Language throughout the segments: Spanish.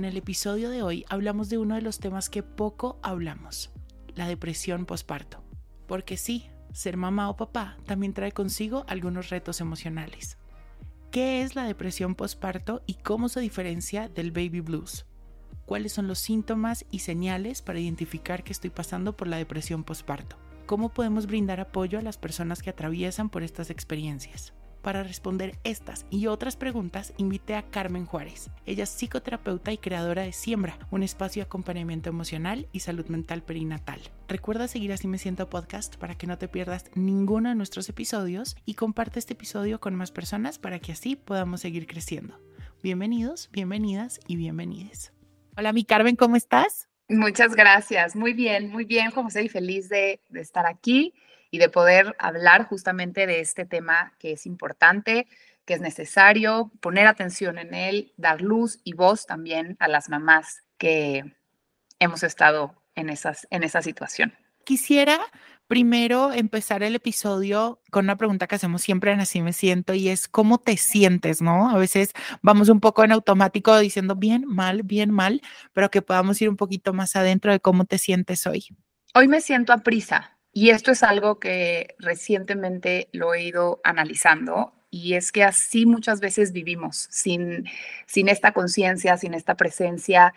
En el episodio de hoy hablamos de uno de los temas que poco hablamos, la depresión posparto. Porque sí, ser mamá o papá también trae consigo algunos retos emocionales. ¿Qué es la depresión posparto y cómo se diferencia del baby blues? ¿Cuáles son los síntomas y señales para identificar que estoy pasando por la depresión posparto? ¿Cómo podemos brindar apoyo a las personas que atraviesan por estas experiencias? Para responder estas y otras preguntas, invité a Carmen Juárez. Ella es psicoterapeuta y creadora de Siembra, un espacio de acompañamiento emocional y salud mental perinatal. Recuerda seguir Así Me Siento Podcast para que no te pierdas ninguno de nuestros episodios y comparte este episodio con más personas para que así podamos seguir creciendo. Bienvenidos, bienvenidas y bienvenides. Hola, mi Carmen, ¿cómo estás? Muchas gracias. Muy bien, muy bien, José, y feliz de, de estar aquí y de poder hablar justamente de este tema que es importante, que es necesario poner atención en él, dar luz y voz también a las mamás que hemos estado en, esas, en esa situación. Quisiera primero empezar el episodio con una pregunta que hacemos siempre en Así me siento y es ¿cómo te sientes? ¿No? A veces vamos un poco en automático diciendo bien, mal, bien, mal, pero que podamos ir un poquito más adentro de cómo te sientes hoy. Hoy me siento a prisa, y esto es algo que recientemente lo he ido analizando y es que así muchas veces vivimos, sin, sin esta conciencia, sin esta presencia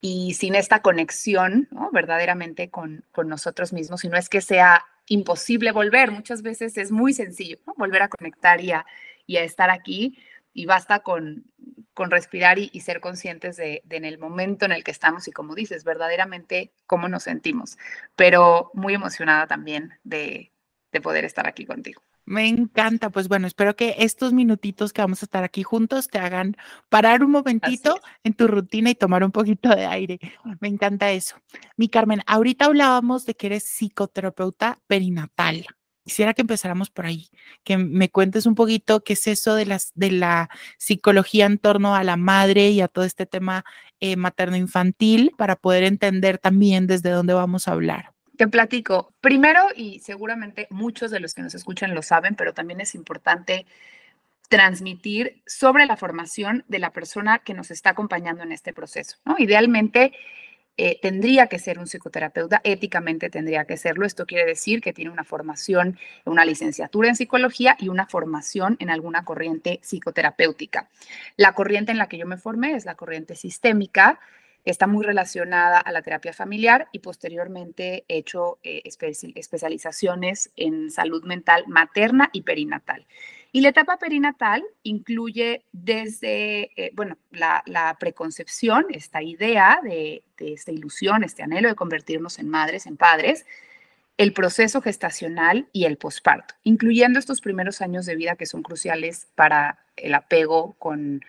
y sin esta conexión ¿no? verdaderamente con, con nosotros mismos. Y no es que sea imposible volver, muchas veces es muy sencillo volver a conectar y a, y a estar aquí y basta con, con respirar y, ser conscientes de, en el momento en el que estamos y como dices, verdaderamente cómo nos sentimos. Pero muy emocionada también de, de poder estar aquí contigo. Me encanta, pues bueno, espero que estos minutitos que vamos a estar aquí juntos te hagan parar un momentito en tu rutina y tomar un poquito de aire. Me encanta eso. Mi Carmen, ahorita hablábamos de que eres psicoterapeuta perinatal. Quisiera que empezáramos por ahí, que me cuentes un poquito qué es eso de, la psicología en torno a la madre y a todo este tema eh, materno-infantil para poder entender también desde dónde vamos a hablar. Te platico. Primero, y seguramente muchos de los que nos escuchan lo saben, pero también es importante transmitir sobre la formación de la persona que nos está acompañando en este proceso. Idealmente, eh, tendría que ser un psicoterapeuta, éticamente tendría que serlo. Esto quiere decir que tiene una formación, una licenciatura en psicología y una formación en alguna corriente psicoterapéutica. La corriente en la que yo me formé es la corriente sistémica, está muy relacionada a la terapia familiar y posteriormente he hecho eh, especializaciones en salud mental materna y perinatal. Y la etapa perinatal incluye desde, eh, bueno, la, preconcepción, esta idea de, esta ilusión, este anhelo de convertirnos en madres, en padres, el proceso gestacional y el posparto, incluyendo estos primeros años de vida que son cruciales para el apego con,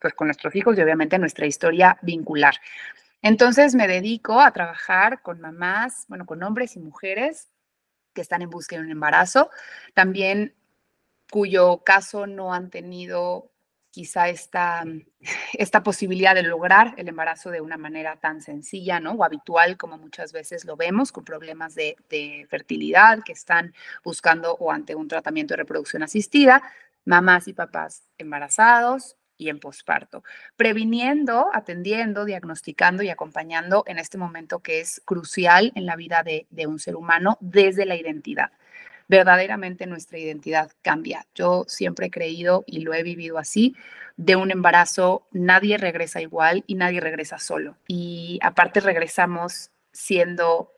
pues, con nuestros hijos y obviamente nuestra historia vincular. Entonces me dedico a trabajar con mamás, bueno, con hombres y mujeres que están en búsqueda de un embarazo. También cuyo caso no han tenido quizá esta, esta posibilidad de lograr el embarazo de una manera tan sencilla, ¿no? O habitual como muchas veces lo vemos, con problemas de, fertilidad que están buscando o ante un tratamiento de reproducción asistida, mamás y papás embarazados y en posparto, previniendo, atendiendo, diagnosticando y acompañando en este momento que es crucial en la vida de un ser humano desde la identidad verdaderamente nuestra identidad cambia. Yo siempre he creído y lo he vivido así, de un embarazo nadie regresa igual y nadie regresa solo. Y aparte regresamos siendo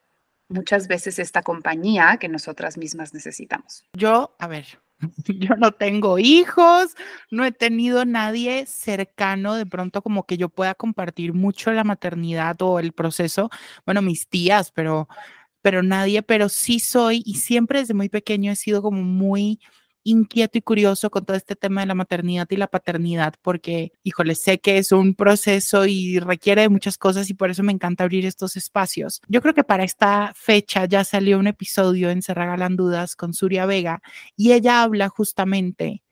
muchas veces esta compañía que nosotras mismas necesitamos. Yo, a ver, yo no tengo hijos, no he tenido nadie cercano de pronto como que yo pueda compartir mucho la maternidad o el proceso, bueno, mis tías, pero pero nadie, pero sí soy y siempre desde muy pequeño he sido como muy inquieto y curioso con todo este tema de la maternidad y la paternidad, porque, híjole, sé que es un proceso y requiere de muchas cosas y por eso me encanta abrir estos espacios. Yo creo que para esta fecha ya salió un episodio en Se Dudas con Suria Vega y ella habla justamente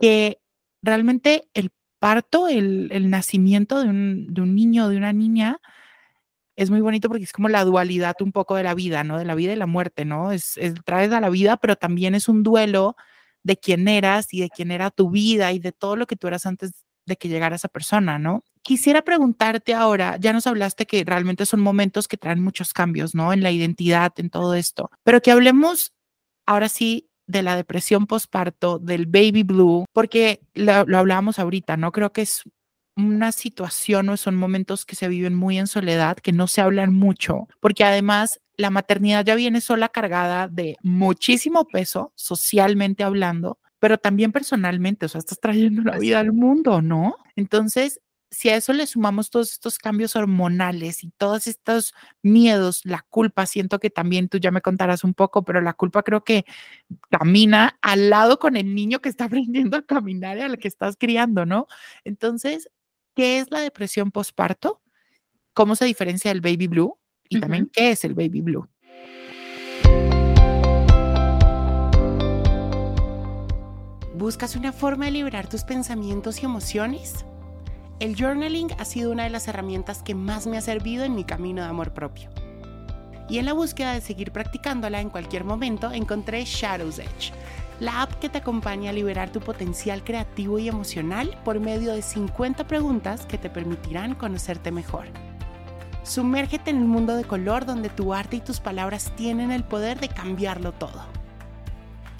que realmente el parto, el, el nacimiento de un, de un niño o de una niña, es muy bonito porque es como la dualidad un poco de la vida, ¿no? De la vida y la muerte, ¿no? Es, es, traes a la vida, pero también es un duelo de quién eras y de quién era tu vida y de todo lo que tú eras antes de que llegara esa persona, ¿no? Quisiera preguntarte ahora, ya nos hablaste que realmente son momentos que traen muchos cambios, ¿no? En la identidad, en todo esto, pero que hablemos ahora sí de la depresión postparto, del baby blue, porque lo, lo hablábamos ahorita, ¿no? Creo que es una situación o son momentos que se viven muy en soledad, que no se hablan mucho, porque además la maternidad ya viene sola cargada de muchísimo peso, socialmente hablando, pero también personalmente, o sea, estás trayendo la vida al mundo, ¿no? Entonces, si a eso le sumamos todos estos cambios hormonales y todos estos miedos, la culpa, siento que también tú ya me contarás un poco, pero la culpa creo que camina al lado con el niño que está aprendiendo a caminar y al que estás criando, ¿no? Entonces, qué es la depresión postparto, cómo se diferencia del baby blue y también qué es el baby blue. ¿Buscas una forma de liberar tus pensamientos y emociones? El journaling ha sido una de las herramientas que más me ha servido en mi camino de amor propio. Y en la búsqueda de seguir practicándola en cualquier momento encontré Shadows Edge la app que te acompaña a liberar tu potencial creativo y emocional por medio de 50 preguntas que te permitirán conocerte mejor. Sumérgete en el mundo de color donde tu arte y tus palabras tienen el poder de cambiarlo todo.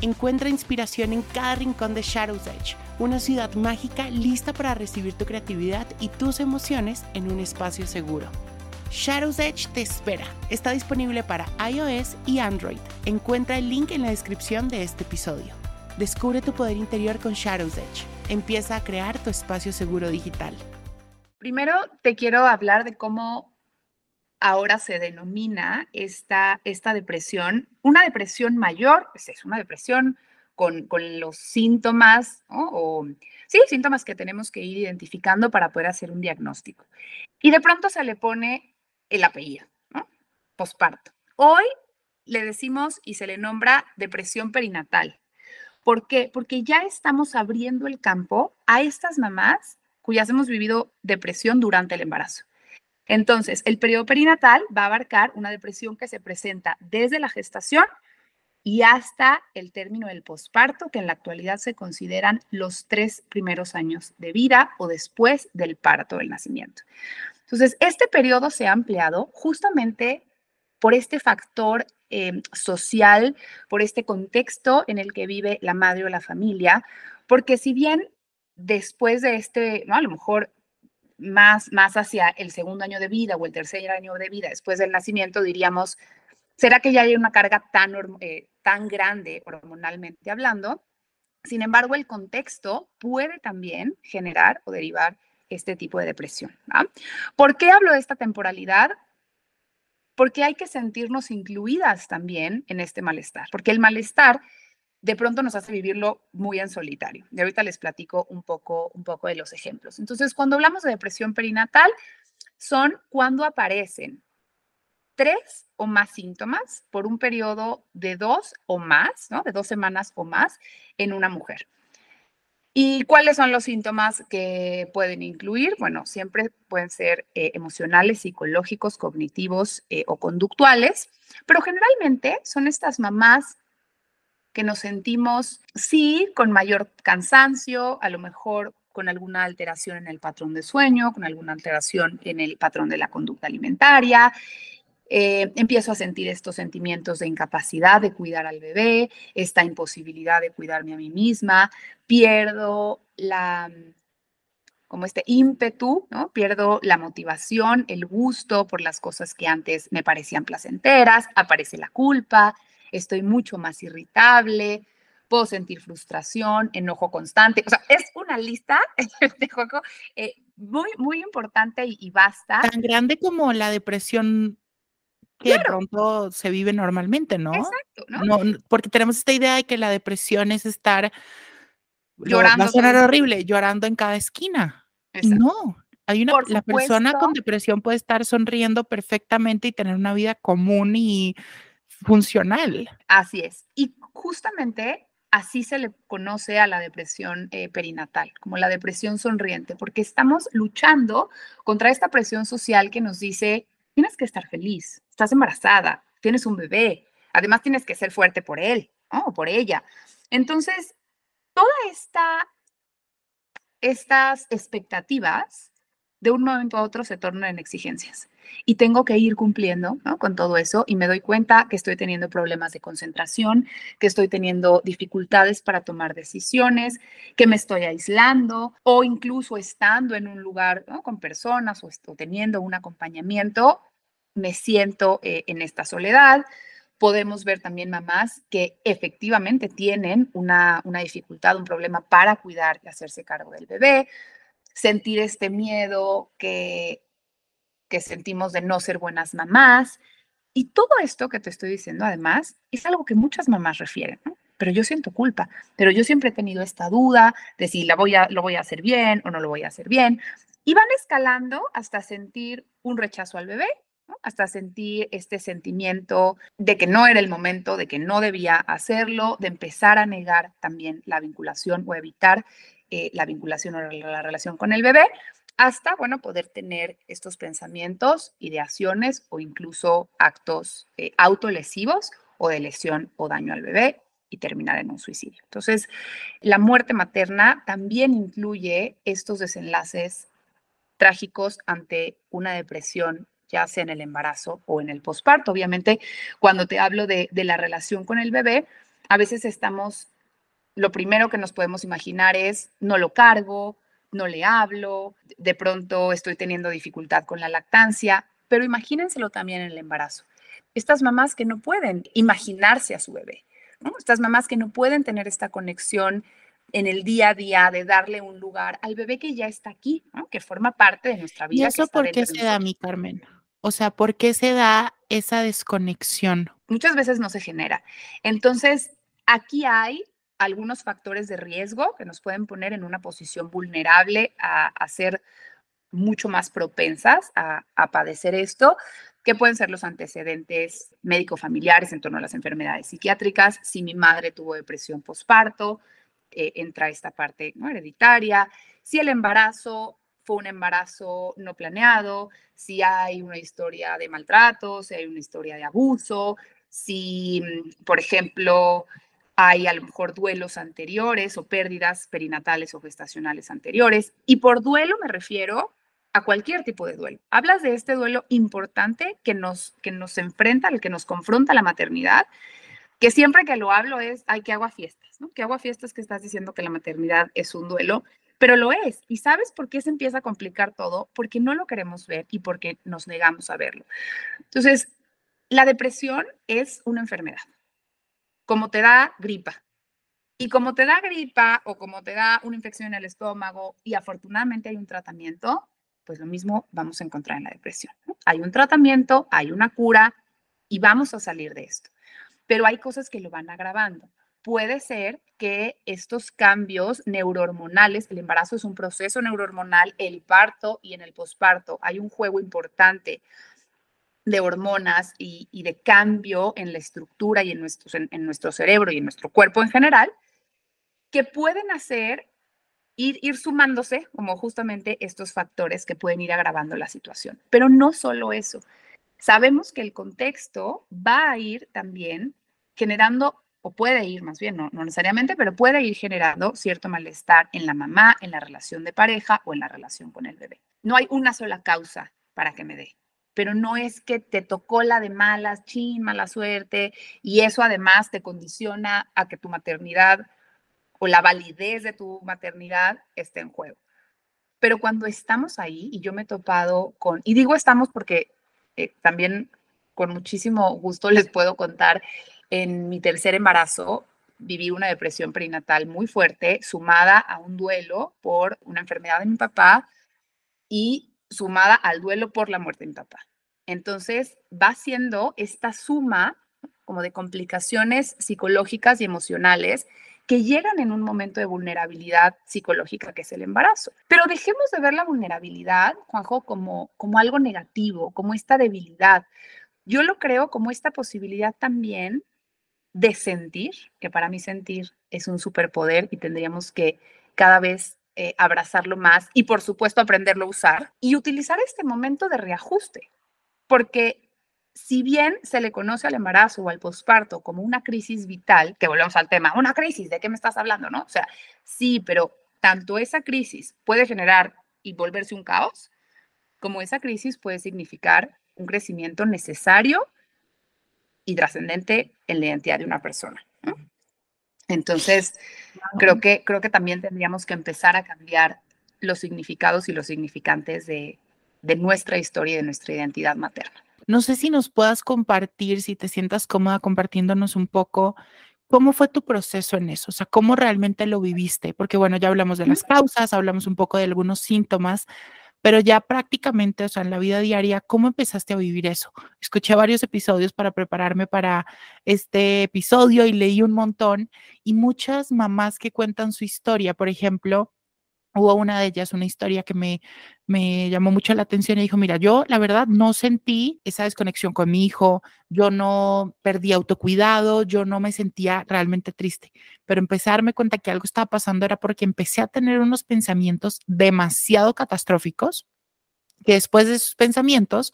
Encuentra inspiración en cada rincón de Shadow's Edge, una ciudad mágica lista para recibir tu creatividad y tus emociones en un espacio seguro. Shadow's Edge te espera. Está disponible para iOS y Android. Encuentra el link en la descripción de este episodio. Descubre tu poder interior con Shadow's Edge. Empieza a crear tu espacio seguro digital. Primero te quiero hablar de cómo ahora se denomina esta, esta depresión. Una depresión mayor, pues es una depresión con, con los síntomas, o sí, síntomas que tenemos que ir identificando para poder hacer un diagnóstico. Y de pronto se le pone el apellido, ¿no? Posparto. Hoy le decimos y se le nombra depresión perinatal. ¿Por qué? Porque ya estamos abriendo el campo a estas mamás cuyas hemos vivido depresión durante el embarazo. Entonces, el periodo perinatal va a abarcar una depresión que se presenta desde la gestación y hasta el término del posparto, que en la actualidad se consideran los tres primeros años de vida o después del parto del nacimiento. Entonces, este periodo se ha ampliado justamente por este factor em, social, por este contexto en el que vive la madre o la familia, porque si bien después de este, ¿no? a lo mejor más, más hacia el segundo año de vida o el tercer año de vida después del nacimiento, diríamos, ¿será que ya hay una carga tan, eh, tan grande hormonalmente hablando? Sin embargo, el contexto puede también generar o derivar este tipo de depresión. ¿Por qué hablo de esta temporalidad? Porque hay que sentirnos incluidas también en este malestar, porque el malestar de pronto nos hace vivirlo muy en solitario. Y ahorita les platico un poco, un poco de los ejemplos. Entonces, cuando hablamos de depresión perinatal, son cuando aparecen tres o más síntomas por un periodo de dos o más, ¿no? De dos semanas o más en una mujer. ¿Y cuáles son los síntomas que pueden incluir? Bueno, siempre pueden ser eh, emocionales, psicológicos, cognitivos eh, o conductuales, pero generalmente son estas mamás que nos sentimos, sí, con mayor cansancio, a lo mejor con alguna alteración en el patrón de sueño, con alguna alteración en el patrón de la conducta alimentaria, eh, empiezo a sentir estos sentimientos de incapacidad de cuidar al bebé, esta imposibilidad de cuidarme a mí misma, pierdo la como este ímpetu, ¿no? Pierdo la motivación, el gusto por las cosas que antes me parecían placenteras, aparece la culpa, estoy mucho más irritable, puedo sentir frustración, enojo constante. O sea, es una lista de juego eh, muy, muy importante y, basta. Tan grande como la depresión que de pronto se vive normalmente, ¿no? Exacto, ¿no? ¿no? Porque tenemos esta idea de que la depresión es estar llorando. Va a sonar horrible, llorando en cada esquina. Y no, hay una, la persona con depresión puede estar sonriendo perfectamente y tener una vida común y funcional. Así es. Y justamente así se le conoce a la depresión eh, perinatal, como la depresión sonriente, porque estamos luchando contra esta presión social que nos dice, tienes que estar feliz, estás embarazada, tienes un bebé, además tienes que ser fuerte por él o por ella. Entonces, toda esta, estas expectativas de un momento a otro se tornan en exigencias. Y tengo que ir cumpliendo con todo eso y me doy cuenta que estoy teniendo problemas de concentración, que estoy teniendo dificultades para tomar decisiones, que me estoy aislando o incluso estando en un lugar con personas o, teniendo un acompañamiento, me siento eh, en esta soledad. Podemos ver también mamás que efectivamente tienen una, una dificultad, un problema para cuidar y hacerse cargo del bebé, sentir este miedo que que sentimos de no ser buenas mamás. Y todo esto que te estoy diciendo, además, es algo que muchas mamás refieren, Pero yo siento culpa, pero yo siempre he tenido esta duda de si la voy a, lo voy a hacer bien o no lo voy a hacer bien. Y van escalando hasta sentir un rechazo al bebé, hasta sentir este sentimiento de que no era el momento, de que no debía hacerlo, de empezar a negar también la vinculación o evitar eh, la vinculación o la relación con el bebé hasta, bueno, poder tener estos pensamientos, ideaciones o incluso actos eh, autolesivos o de lesión o daño al bebé y terminar en un suicidio. Entonces, la muerte materna también incluye estos desenlaces trágicos ante una depresión, ya sea en el embarazo o en el posparto. Obviamente, cuando te hablo de, de la relación con el bebé, a veces estamos, lo primero que nos podemos imaginar es, no lo cargo, no le hablo, de pronto estoy teniendo dificultad con la lactancia, pero imagínenselo también en el embarazo. Estas mamás que no pueden imaginarse a su bebé, estas mamás que no pueden tener esta conexión en el día a día de darle un lugar al bebé que ya está aquí, que forma parte de nuestra vida. ¿Y eso por qué se da, mi Carmen? O sea, ¿por qué se da esa desconexión? Muchas veces no se genera. Entonces, aquí hay algunos factores de riesgo que nos pueden poner en una posición vulnerable a, ser mucho más propensas a, padecer esto, que pueden ser los antecedentes médico-familiares en torno a las enfermedades psiquiátricas. Si mi madre tuvo depresión postparto, eh, entra esta parte ¿no? hereditaria. Si el embarazo fue un embarazo no planeado, si hay una historia de maltrato, si hay una historia de abuso, si, por ejemplo, hay a lo mejor duelos anteriores o pérdidas perinatales o gestacionales anteriores. Y por duelo me refiero a cualquier tipo de duelo. Hablas de este duelo importante que nos, que nos enfrenta, el que nos confronta la maternidad, que siempre que lo hablo es, ay, que hago fiestas, ¿no? Que hago fiestas que estás diciendo que la maternidad es un duelo, pero lo es. ¿Y sabes por qué se empieza a complicar todo? Porque no lo queremos ver y porque nos negamos a verlo. Entonces, la depresión es una enfermedad como te da gripa. Y como te da gripa o como te da una infección en el estómago y afortunadamente hay un tratamiento, pues lo mismo vamos a encontrar en la depresión. Hay un tratamiento, hay una cura y vamos a salir de esto. Pero hay cosas que lo van agravando. Puede ser que estos cambios neurohormonales, el embarazo es un proceso neurohormonal, el parto y en el posparto hay un juego importante de hormonas y, de cambio en la estructura y en, en, nuestro cerebro y en nuestro cuerpo en general, que pueden hacer ir, ir sumándose como justamente estos factores que pueden ir agravando la situación. Pero no solo eso, sabemos que el contexto va a ir también generando, o puede ir más bien, no, no necesariamente, pero puede ir generando cierto malestar en la mamá, en la relación de pareja o en la relación con el bebé. No hay una sola causa para que me dé pero no es que te tocó la de malas, chin, mala suerte, y eso además te condiciona a que tu maternidad o la validez de tu maternidad esté en juego. Pero cuando estamos ahí, y yo me he topado con, y digo estamos porque eh, también con muchísimo gusto les puedo contar, en mi tercer embarazo viví una depresión perinatal muy fuerte, sumada a un duelo por una enfermedad de mi papá y sumada al duelo por la muerte de mi papá. Entonces va siendo esta suma como de complicaciones psicológicas y emocionales que llegan en un momento de vulnerabilidad psicológica que es el embarazo. Pero dejemos de ver la vulnerabilidad, Juanjo, como, como algo negativo, como esta debilidad. Yo lo creo como esta posibilidad también de sentir, que para mí sentir es un superpoder y tendríamos que cada vez eh, abrazarlo más y por supuesto aprenderlo a usar y utilizar este momento de reajuste, porque si bien se le conoce al embarazo o al posparto como una crisis vital, que volvemos al tema, una crisis, ¿de qué me estás hablando? ¿No? O sea, sí, pero tanto esa crisis puede generar y volverse un caos, como esa crisis puede significar un crecimiento necesario y trascendente en la identidad de una persona. Entonces, creo que, creo que también tendríamos que empezar a cambiar los significados y los significantes de, de nuestra historia y de nuestra identidad materna. No sé si nos puedas compartir, si te sientas cómoda compartiéndonos un poco ¿Cómo fue tu proceso en eso? O sea, ¿cómo realmente lo viviste? Porque bueno, ya hablamos de las causas, hablamos un poco de algunos síntomas, pero ya prácticamente, o sea, en la vida diaria, ¿cómo empezaste a vivir eso? Escuché varios episodios para prepararme para este episodio y leí un montón y muchas mamás que cuentan su historia, por ejemplo, hubo una de ellas, una historia que me, me llamó mucho la atención y dijo, mira, yo la verdad no sentí esa desconexión con mi hijo, yo no perdí autocuidado, yo no me sentía realmente triste, pero empecé a darme cuenta que algo estaba pasando era porque empecé a tener unos pensamientos demasiado catastróficos, que después de esos pensamientos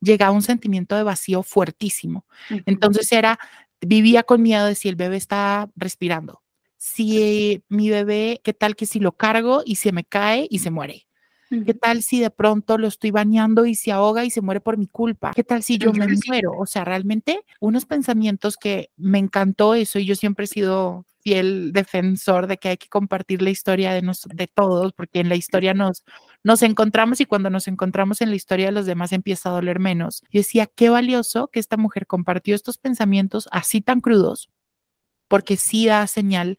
llegaba un sentimiento de vacío fuertísimo. Entonces era, vivía con miedo de si el bebé está respirando, si mi bebé, qué tal que si lo cargo y se me cae y se muere. ¿Qué tal si de pronto lo estoy bañando y se ahoga y se muere por mi culpa? ¿Qué tal si yo me muero? O sea, realmente unos pensamientos que me encantó eso y yo siempre he sido fiel defensor de que hay que compartir la historia de, de todos, porque en la historia nos, nos encontramos y cuando nos encontramos en la historia de los demás empieza a doler menos. Y decía, qué valioso que esta mujer compartió estos pensamientos así tan crudos, porque sí da señal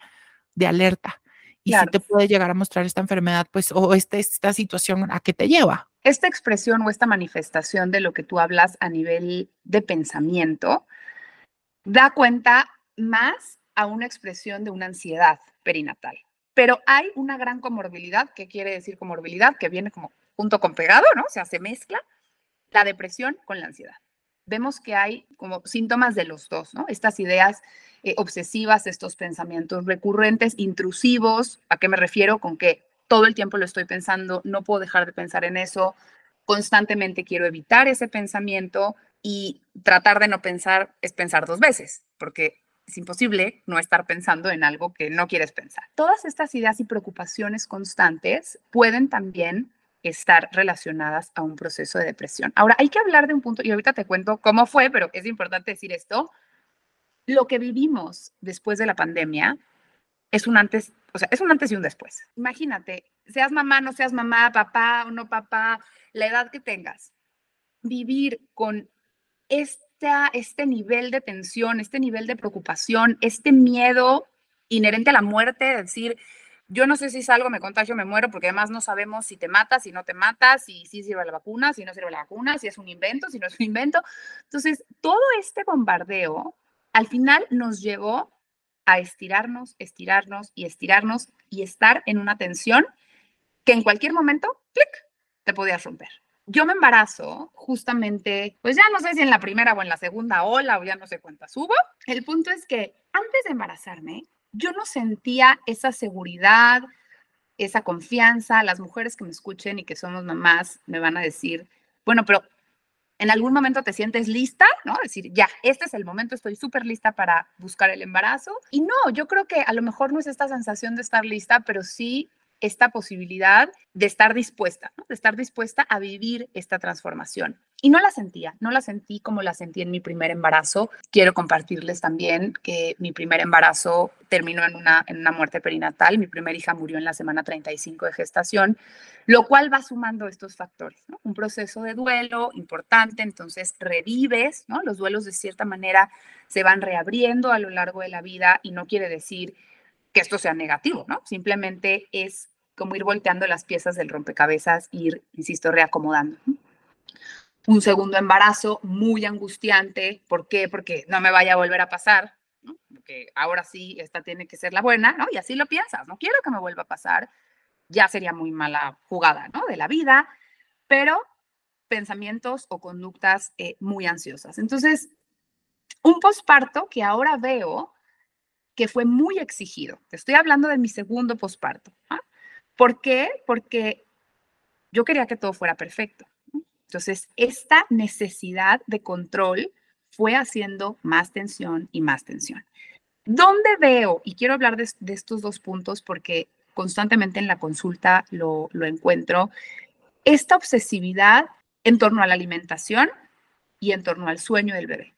de alerta. Y si te puede llegar a mostrar esta enfermedad, pues, o este, esta situación, ¿a qué te lleva? Esta expresión o esta manifestación de lo que tú hablas a nivel de pensamiento da cuenta más a una expresión de una ansiedad perinatal. Pero hay una gran comorbilidad, ¿qué quiere decir comorbilidad? Que viene como junto con pegado, ¿no? O sea, se mezcla la depresión con la ansiedad vemos que hay como síntomas de los dos, ¿no? Estas ideas eh, obsesivas, estos pensamientos recurrentes, intrusivos, ¿a qué me refiero? Con que todo el tiempo lo estoy pensando, no puedo dejar de pensar en eso, constantemente quiero evitar ese pensamiento y tratar de no pensar es pensar dos veces, porque es imposible no estar pensando en algo que no quieres pensar. Todas estas ideas y preocupaciones constantes pueden también estar relacionadas a un proceso de depresión. Ahora, hay que hablar de un punto, y ahorita te cuento cómo fue, pero es importante decir esto. Lo que vivimos después de la pandemia es un antes, o sea, es un antes y un después. Imagínate, seas mamá, no seas mamá, papá o no papá, la edad que tengas, vivir con esta, este nivel de tensión, este nivel de preocupación, este miedo inherente a la muerte, decir, yo no sé si salgo, me contagio, me muero, porque además no sabemos si te matas, si no te matas, si sí sirve la vacuna, si no sirve la vacuna, si es un invento, si no es un invento. Entonces, todo este bombardeo al final nos llevó a estirarnos, estirarnos y estirarnos y estar en una tensión que en cualquier momento, clic, te podías romper. Yo me embarazo justamente, pues ya no sé si en la primera o en la segunda ola o ya no sé cuántas hubo. El punto es que antes de embarazarme, yo no sentía esa seguridad, esa confianza. Las mujeres que me escuchen y que somos mamás me van a decir, bueno, pero en algún momento te sientes lista, ¿no? Decir, ya, este es el momento, estoy súper lista para buscar el embarazo. Y no, yo creo que a lo mejor no es esta sensación de estar lista, pero sí esta posibilidad de estar dispuesta, de estar dispuesta a vivir esta transformación. Y no la sentía, no la sentí como la sentí en mi primer embarazo. Quiero compartirles también que mi primer embarazo terminó en una, en una muerte perinatal. Mi primera hija murió en la semana 35 de gestación, lo cual va sumando estos factores. Un proceso de duelo importante, entonces revives, ¿no? los duelos de cierta manera se van reabriendo a lo largo de la vida y no quiere decir que esto sea negativo, ¿no? Simplemente es como ir volteando las piezas del rompecabezas, ir, insisto, reacomodando. Un segundo embarazo muy angustiante. ¿Por qué? Porque no me vaya a volver a pasar, porque ahora sí, esta tiene que ser la buena, ¿no? Y así lo piensas, no quiero que me vuelva a pasar, ya sería muy mala jugada, ¿no? De la vida, pero pensamientos o conductas eh, muy ansiosas. Entonces, un posparto que ahora veo que fue muy exigido. Estoy hablando de mi segundo posparto. ¿ah? ¿Por qué? Porque yo quería que todo fuera perfecto. Entonces, esta necesidad de control fue haciendo más tensión y más tensión. ¿Dónde veo? Y quiero hablar de, estos dos puntos porque constantemente en la consulta lo, lo encuentro. Esta obsesividad en torno a la alimentación y en torno al sueño del bebé,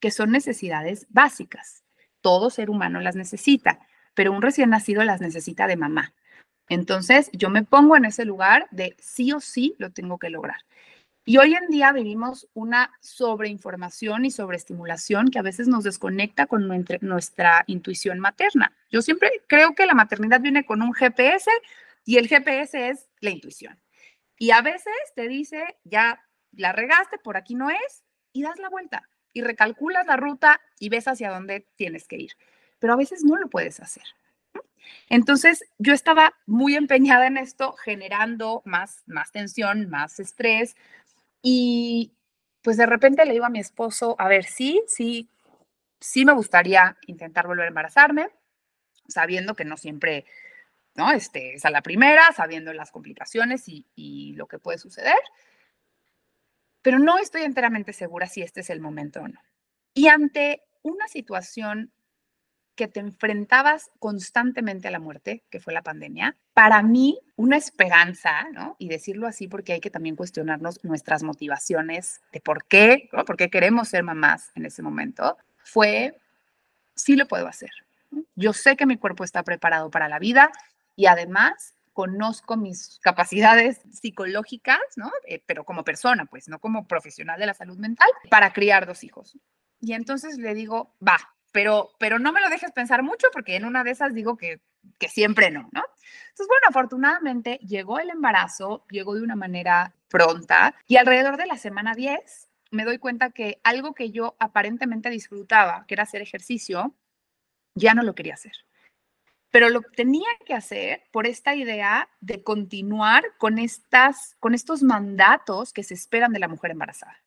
que son necesidades básicas. Todo ser humano las necesita, pero un recién nacido las necesita de mamá. Entonces, yo me pongo en ese lugar de sí o sí lo tengo que lograr. Y hoy en día vivimos una sobreinformación y sobreestimulación que a veces nos desconecta con nuestra intuición materna. Yo siempre creo que la maternidad viene con un GPS y el GPS es la intuición. Y a veces te dice, ya la regaste, por aquí no es, y das la vuelta y recalculas la ruta y ves hacia dónde tienes que ir. Pero a veces no lo puedes hacer. Entonces, yo estaba muy empeñada en esto, generando más, más tensión, más estrés, y pues de repente le digo a mi esposo, a ver, sí, sí, sí me gustaría intentar volver a embarazarme, sabiendo que no siempre, ¿no? Este, es a la primera, sabiendo las complicaciones y, y lo que puede suceder, pero no estoy enteramente segura si este es el momento o no. Y ante una situación que te enfrentabas constantemente a la muerte, que fue la pandemia, para mí una esperanza, ¿no? Y decirlo así porque hay que también cuestionarnos nuestras motivaciones de por qué, ¿no? por qué queremos ser mamás en ese momento, fue, sí lo puedo hacer. Yo sé que mi cuerpo está preparado para la vida y además conozco mis capacidades psicológicas, ¿no? Eh, pero como persona, pues, no como profesional de la salud mental, para criar dos hijos. Y entonces le digo, va, pero, pero no me lo dejes pensar mucho porque en una de esas digo que, que siempre no, ¿no? Entonces, bueno, afortunadamente llegó el embarazo, llegó de una manera pronta y alrededor de la semana 10 me doy cuenta que algo que yo aparentemente disfrutaba, que era hacer ejercicio, ya no lo quería hacer. Pero lo tenía que hacer por esta idea de continuar con, estas, con estos mandatos que se esperan de la mujer embarazada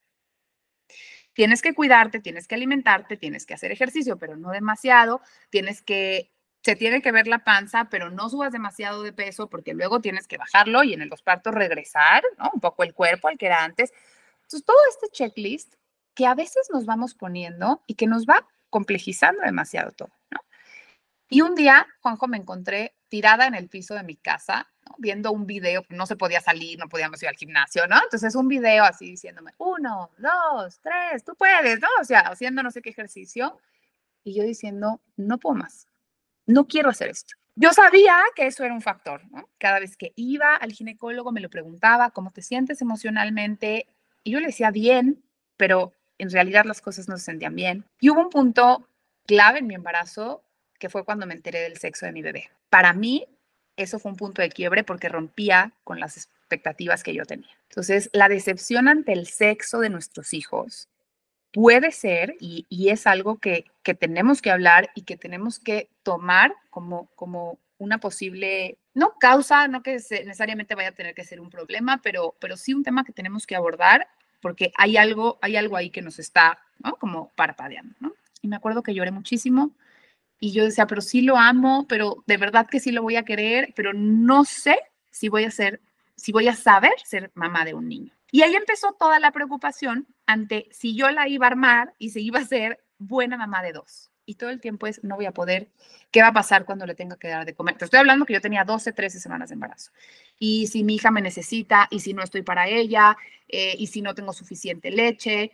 tienes que cuidarte, tienes que alimentarte, tienes que hacer ejercicio, pero no demasiado, tienes que, se tiene que ver la panza, pero no subas demasiado de peso porque luego tienes que bajarlo y en el partos regresar, ¿no? Un poco el cuerpo al que era antes. Entonces, todo este checklist que a veces nos vamos poniendo y que nos va complejizando demasiado todo. Y un día, Juanjo, me encontré tirada en el piso de mi casa viendo un video, no se podía salir, no podíamos ir al gimnasio, ¿no? Entonces un video así diciéndome, uno, dos, tres, tú puedes, ¿no? O sea, haciendo no sé qué ejercicio. Y yo diciendo, no puedo más, no quiero hacer esto. Yo sabía que eso era un factor, ¿no? Cada vez que iba al ginecólogo me lo preguntaba, ¿cómo te sientes emocionalmente? Y yo le decía, bien, pero en realidad las cosas no se sentían bien. Y hubo un punto clave en mi embarazo que fue cuando me enteré del sexo de mi bebé. Para mí, eso fue un punto de quiebre porque rompía con las expectativas que yo tenía. Entonces, la decepción ante el sexo de nuestros hijos puede ser, y, es algo que, tenemos que hablar y que tenemos que tomar como, como una posible, no causa, no que necesariamente vaya a tener que ser un problema, pero, pero sí un tema que tenemos que abordar porque hay algo, hay algo ahí que nos está, ¿no? Como parpadeando, ¿no? Y me acuerdo que lloré muchísimo, y yo decía, pero sí lo amo, pero de verdad que sí lo voy a querer, pero no sé si voy a ser, si voy a saber ser mamá de un niño. Y ahí empezó toda la preocupación ante si yo la iba a armar y si iba a ser buena mamá de dos. Y todo el tiempo es, no voy a poder, ¿qué va a pasar cuando le tenga que dar de comer? Te estoy hablando que yo tenía 12, 13 semanas de embarazo. Y si mi hija me necesita, y si no estoy para ella, eh, y si no tengo suficiente leche,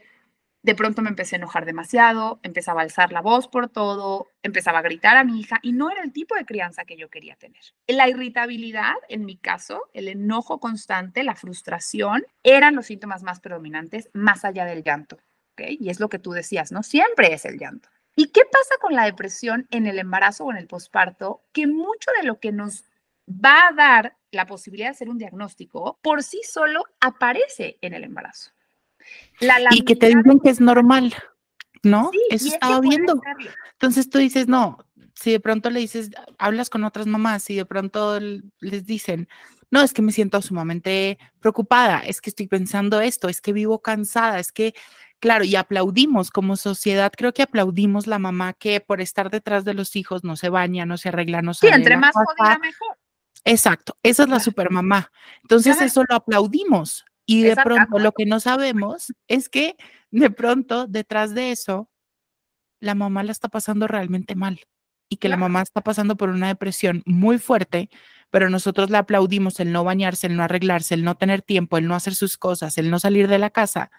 de pronto me empecé a enojar demasiado, empezaba a alzar la voz por todo, empezaba a gritar a mi hija y no era el tipo de crianza que yo quería tener. La irritabilidad, en mi caso, el enojo constante, la frustración, eran los síntomas más predominantes más allá del llanto. ¿okay? Y es lo que tú decías, ¿no? Siempre es el llanto. ¿Y qué pasa con la depresión en el embarazo o en el posparto? Que mucho de lo que nos va a dar la posibilidad de hacer un diagnóstico por sí solo aparece en el embarazo. Y que te dicen que es normal, ¿no? Eso estaba viendo. Entonces tú dices, no, si de pronto le dices, hablas con otras mamás y de pronto les dicen, no, es que me siento sumamente preocupada, es que estoy pensando esto, es que vivo cansada, es que, claro, y aplaudimos como sociedad, creo que aplaudimos la mamá que por estar detrás de los hijos no se baña, no se arregla, no se... Sí, entre más jodida mejor. Exacto, esa es la supermamá. Entonces eso lo aplaudimos y de pronto lo que no sabemos es que de pronto detrás de eso la mamá la está pasando realmente mal y que la mamá está pasando por una depresión muy fuerte, pero nosotros le aplaudimos el no bañarse, el no arreglarse, el no tener tiempo, el no hacer sus cosas, el no salir de la casa,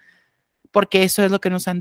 porque eso es lo que nos han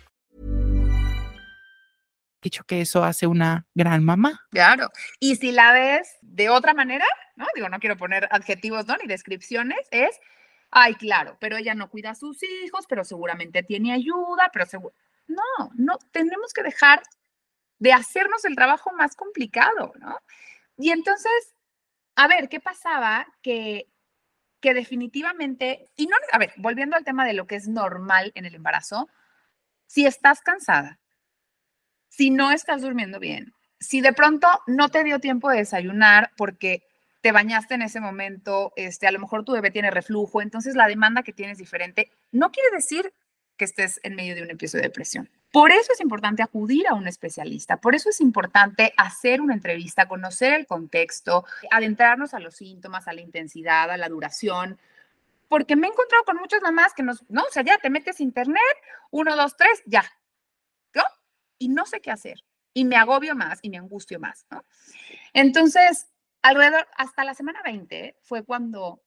Dicho que eso hace una gran mamá. Claro. Y si la ves de otra manera, ¿no? Digo, no quiero poner adjetivos, ¿no? Ni descripciones, es ay, claro, pero ella no cuida a sus hijos, pero seguramente tiene ayuda, pero seguro. No, no, tenemos que dejar de hacernos el trabajo más complicado, ¿no? Y entonces, a ver, ¿qué pasaba? Que, que definitivamente, y no, a ver, volviendo al tema de lo que es normal en el embarazo, si estás cansada, si no estás durmiendo bien, si de pronto no te dio tiempo de desayunar porque te bañaste en ese momento, este, a lo mejor tu bebé tiene reflujo, entonces la demanda que tienes es diferente, no quiere decir que estés en medio de un episodio de depresión. Por eso es importante acudir a un especialista, por eso es importante hacer una entrevista, conocer el contexto, adentrarnos a los síntomas, a la intensidad, a la duración, porque me he encontrado con muchas mamás que nos, no, o sea, ya te metes internet, uno, dos, tres, ya. Y no sé qué hacer, y me agobio más y me angustio más. Entonces, alrededor, hasta la semana 20 fue cuando,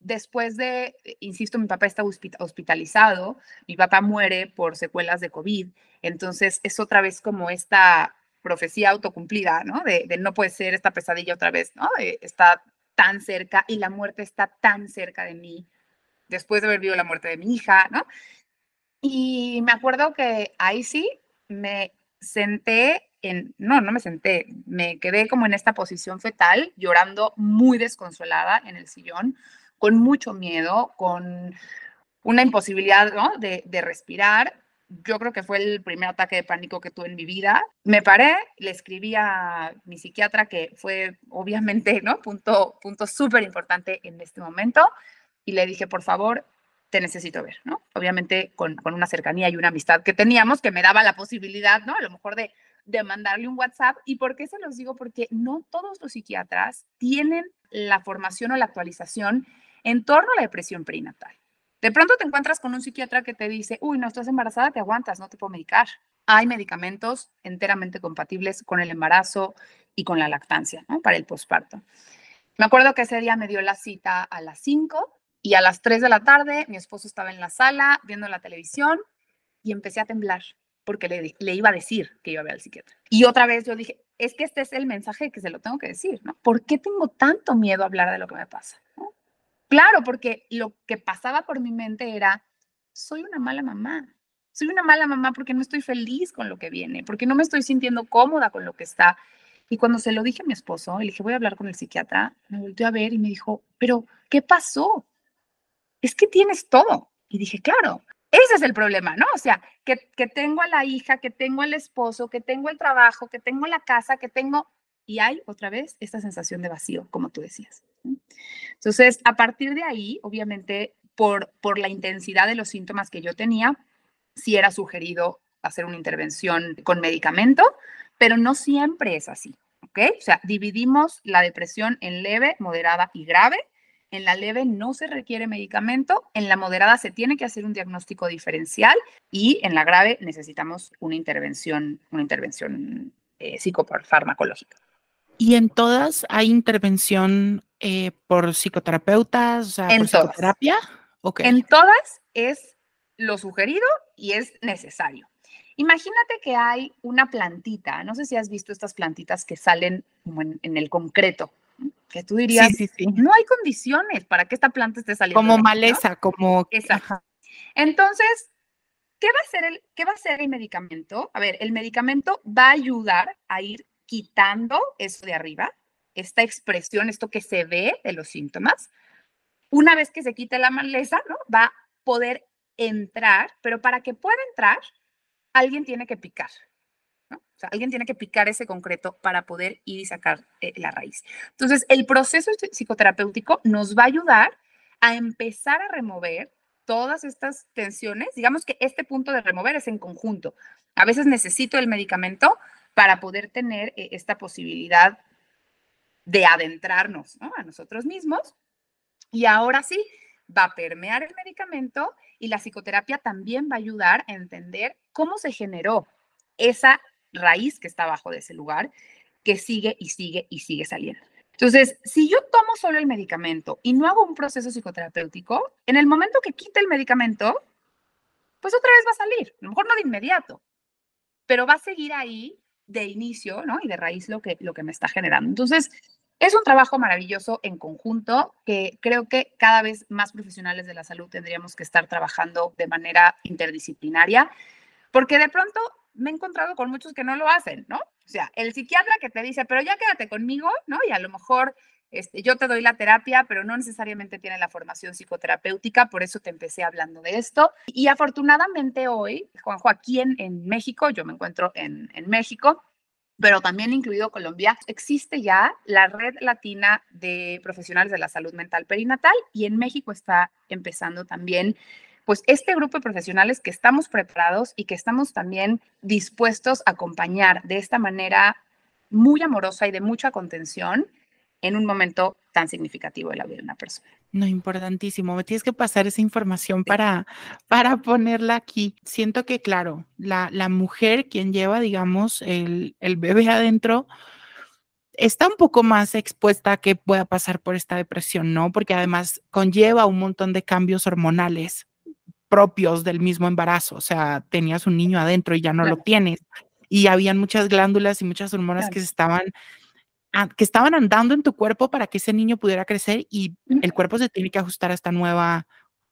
después de, eh, insisto, mi papá está hospitalizado, mi papá muere por secuelas de COVID, entonces es otra vez como esta profecía autocumplida, ¿no? De, no puede ser esta pesadilla otra vez, ¿no? está tan cerca y la muerte está tan cerca de mí, después de haber vivido la muerte de mi hija, ¿no? Y me acuerdo que ahí sí me senté no, no me senté, me quedé como en esta posición fetal, llorando muy desconsolada en el sillón, con mucho miedo, con una imposibilidad de, de respirar. Yo creo que fue el primer ataque de pánico que tuve en mi vida. Me paré, le escribí a mi psiquiatra, que fue obviamente, ¿no? Punto, punto súper importante en este momento, y le dije, por favor, te necesito ver, ¿no? Obviamente con, con, una cercanía y una amistad que teníamos que me daba la posibilidad, ¿no? A lo mejor de de mandarle un WhatsApp. ¿Y por qué se los digo? Porque no todos los psiquiatras tienen la formación o la actualización en torno a la depresión perinatal. De pronto te encuentras con un psiquiatra que te dice, uy, no estás embarazada, te aguantas, no te puedo medicar. Hay medicamentos enteramente compatibles con el embarazo y con la lactancia, ¿no? Para el posparto. Me acuerdo que ese día me dio la cita a las 5 y a las 3 de la tarde mi esposo estaba en la sala viendo la televisión y empecé a temblar porque le, iba a decir que iba a ver al psiquiatra. Y otra vez yo dije, es que este es el mensaje que se lo tengo que decir, ¿no? ¿Por qué tengo tanto miedo a hablar de lo que me pasa? Claro, porque lo que pasaba por mi mente era, soy una mala mamá. Soy una mala mamá porque no estoy feliz con lo que viene, porque no me estoy sintiendo cómoda con lo que está. Y cuando se lo dije a mi esposo, le dije, voy a hablar con el psiquiatra, me volteó a ver y me dijo, pero, ¿qué pasó? Es que tienes todo. Y dije, claro, ese es el problema, ¿no? O sea, que, tengo a la hija, que tengo al esposo, que tengo el trabajo, que tengo la casa, que tengo... Y hay otra vez esta sensación de vacío, como tú decías. Entonces, a partir de ahí, obviamente, por, por la intensidad de los síntomas que yo tenía, sí era sugerido hacer una intervención con medicamento, pero no siempre es así. ¿Ok? O sea, dividimos la depresión en leve, moderada y grave. En la leve no se requiere medicamento, en la moderada se tiene que hacer un diagnóstico diferencial y en la grave necesitamos una intervención, una intervención eh, psicofarmacológica. ¿Y en todas hay intervención eh, por psicoterapeutas, o sea, en por psicoterapia? Okay. En todas es lo sugerido y es necesario. Imagínate que hay una plantita, no sé si has visto estas plantitas que salen como en, el concreto, que tú dirías, sí, sí, sí. no hay condiciones para que esta planta esté saliendo. Como maleza, como... Exacto. Entonces, ¿qué va, a ser el, ¿qué va a hacer el medicamento? A ver, el medicamento va a ayudar a ir quitando eso de arriba, esta expresión, esto que se ve de los síntomas. Una vez que se quite la maleza, ¿no? Va a poder entrar, pero para que pueda entrar, alguien tiene que picar. O sea, alguien tiene que picar ese concreto para poder ir y sacar eh, la raíz. Entonces, el proceso psicoterapéutico nos va a ayudar a empezar a remover todas estas tensiones. Digamos que este punto de remover es en conjunto. A veces necesito el medicamento para poder tener eh, esta posibilidad de adentrarnos a nosotros mismos. Y ahora sí, va a permear el medicamento y la psicoterapia también va a ayudar a entender cómo se generó esa raíz que está abajo de ese lugar, que sigue y sigue y sigue saliendo. Entonces, si yo tomo solo el medicamento y no hago un proceso psicoterapéutico, en el momento que quite el medicamento, pues otra vez va a salir, a lo mejor no de inmediato, pero va a seguir ahí de inicio, ¿no? Y de raíz lo que, lo que me está generando. Entonces, es un trabajo maravilloso en conjunto que creo que cada vez más profesionales de la salud tendríamos que estar trabajando de manera interdisciplinaria, porque de pronto me he encontrado con muchos que no lo hacen, ¿no? O sea, el psiquiatra que te dice, pero ya quédate conmigo, ¿no? Y a lo mejor este, yo te doy la terapia, pero no necesariamente tiene la formación psicoterapéutica, por eso te empecé hablando de esto. Y afortunadamente hoy, Juanjo, aquí en, en México, yo me encuentro en, en México, pero también incluido Colombia, existe ya la red latina de profesionales de la salud mental perinatal y en México está empezando también pues este grupo de profesionales que estamos preparados y que estamos también dispuestos a acompañar de esta manera muy amorosa y de mucha contención en un momento tan significativo de la vida de una persona. No, importantísimo. Me tienes que pasar esa información para, para ponerla aquí. Siento que, claro, la, la mujer, quien lleva, digamos, el, el bebé adentro, está un poco más expuesta a que pueda pasar por esta depresión, ¿no? Porque además conlleva un montón de cambios hormonales propios del mismo embarazo. O sea, tenías un niño adentro y ya no lo tienes. Y habían muchas glándulas y muchas hormonas que se estaban que estaban andando en tu cuerpo para que ese niño pudiera crecer y el cuerpo se tiene que ajustar a esta nueva,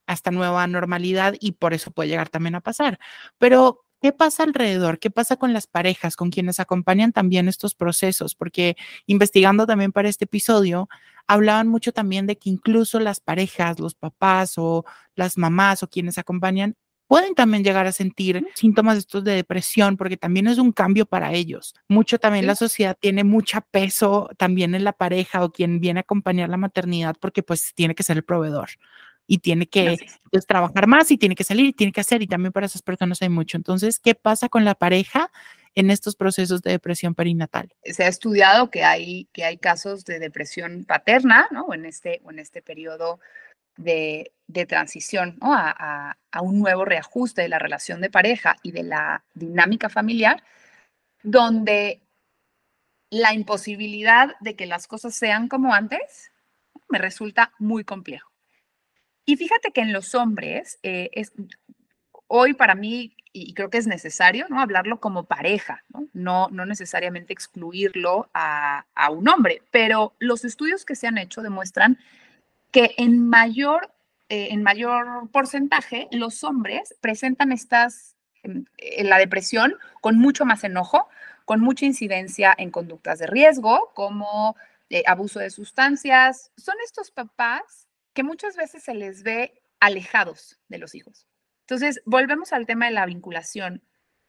a esta nueva normalidad y por eso puede llegar también a pasar. Pero, ¿qué pasa alrededor? ¿Qué pasa con las parejas, con quienes acompañan también estos procesos? Porque investigando también para este episodio, hablaban mucho también de que incluso las parejas, los papás o las mamás o quienes acompañan pueden también llegar a sentir síntomas estos de depresión porque también es un cambio para ellos. Mucho también la sociedad tiene mucho peso también en la pareja o quien viene a acompañar la maternidad porque pues tiene que ser el proveedor y tiene que pues, trabajar más y tiene que salir y tiene que hacer y también para esas personas hay mucho. Entonces, ¿qué pasa con la pareja? en estos procesos de depresión perinatal. Se ha estudiado que hay, que hay casos de depresión paterna, ¿no? En este, o en este periodo de, transición a, un nuevo reajuste de la relación de pareja y de la dinámica familiar, donde la imposibilidad de que las cosas sean como antes me resulta muy complejo. Y fíjate que en los hombres, eh, es, hoy para mí, y creo que es necesario, ¿no? Hablarlo como pareja, ¿no? No, necesariamente excluirlo a, un hombre, pero los estudios que se han hecho demuestran que en mayor, eh, en mayor porcentaje los hombres presentan estas, en, la depresión con mucho más enojo, con mucha incidencia en conductas de riesgo, como eh, abuso de sustancias. Son estos papás que muchas veces se les ve alejados de los hijos. Entonces, volvemos al tema de la vinculación.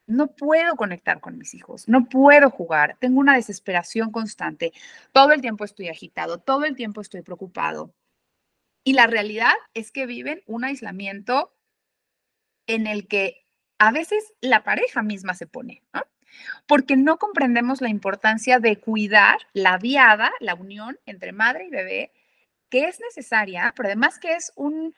No puedo conectar con mis hijos, no puedo jugar, tengo una desesperación constante, todo el tiempo estoy agitado, todo el tiempo estoy preocupado, Y la realidad es que viven un aislamiento en el que a veces la pareja misma se pone, ¿no? Porque no comprendemos la importancia de cuidar la diada, la unión entre madre y bebé, que es necesaria, pero además que es un,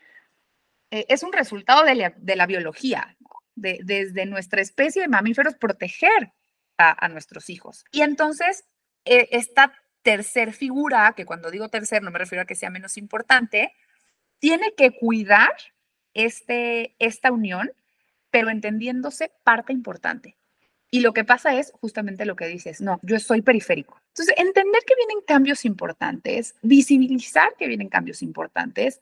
eh, es un resultado de la, biología, de, desde nuestra especie de mamíferos proteger a, nuestros hijos. Y entonces, eh, esta tercer figura, que cuando digo tercer no me refiero a que sea menos importante, tiene que cuidar este, esta unión, pero entendiéndose parte importante. Y lo que pasa es justamente lo que dices, no, yo soy periférico. Entonces, entender que vienen cambios importantes, visibilizar que vienen cambios importantes,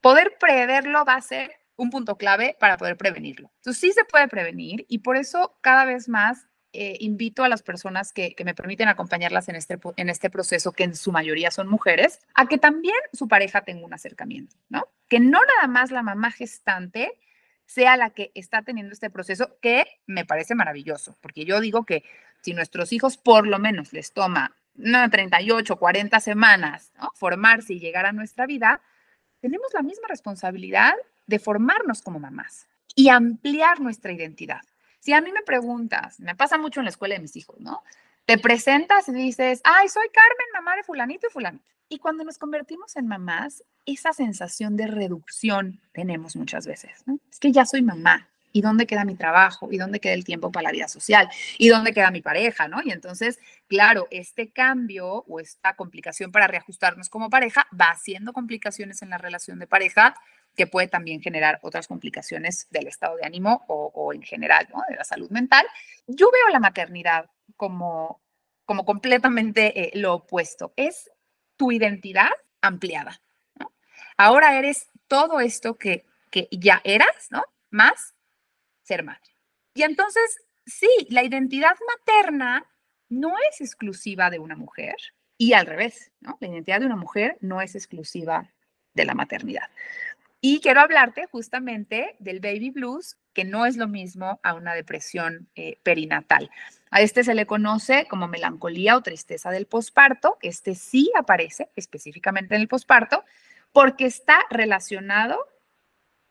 poder preverlo va a ser un punto clave para poder prevenirlo. Entonces, sí se puede prevenir y por eso cada vez más eh, invito a las personas que, me permiten acompañarlas en este, en este proceso, que en su mayoría son mujeres, a que también su pareja tenga un acercamiento, ¿no? Que no nada más la mamá gestante sea la que está teniendo este proceso, que me parece maravilloso, porque yo digo que si nuestros hijos por lo menos les toma no, 38, 40 semanas formarse y llegar a nuestra vida, tenemos la misma responsabilidad de formarnos como mamás y ampliar nuestra identidad. Si a mí me preguntas, me pasa mucho en la escuela de mis hijos, ¿no? Te presentas y dices, ay, soy Carmen, mamá de fulanito y fulanito. Y cuando nos convertimos en mamás, esa sensación de reducción tenemos muchas veces. Es que ya soy mamá. ¿Y dónde queda mi trabajo? ¿Y dónde queda el tiempo para la vida social? ¿Y dónde queda mi pareja? ¿no? Y entonces, claro, este cambio o esta complicación para reajustarnos como pareja va haciendo complicaciones en la relación de pareja que puede también generar otras complicaciones del estado de ánimo o, en general, ¿no? De la salud mental. Yo veo la maternidad como, como completamente eh, lo opuesto. Es tu identidad ampliada. Ahora eres todo esto que, que ya eras, ¿no? Más ser madre. Y entonces, sí, la identidad materna no es exclusiva de una mujer y al revés, ¿no? La identidad de una mujer no es exclusiva de la maternidad. Y quiero hablarte justamente del baby blues, que no es lo mismo a una depresión eh, perinatal. A este se le conoce como melancolía o tristeza del posparto. Este sí aparece específicamente en el posparto porque está relacionado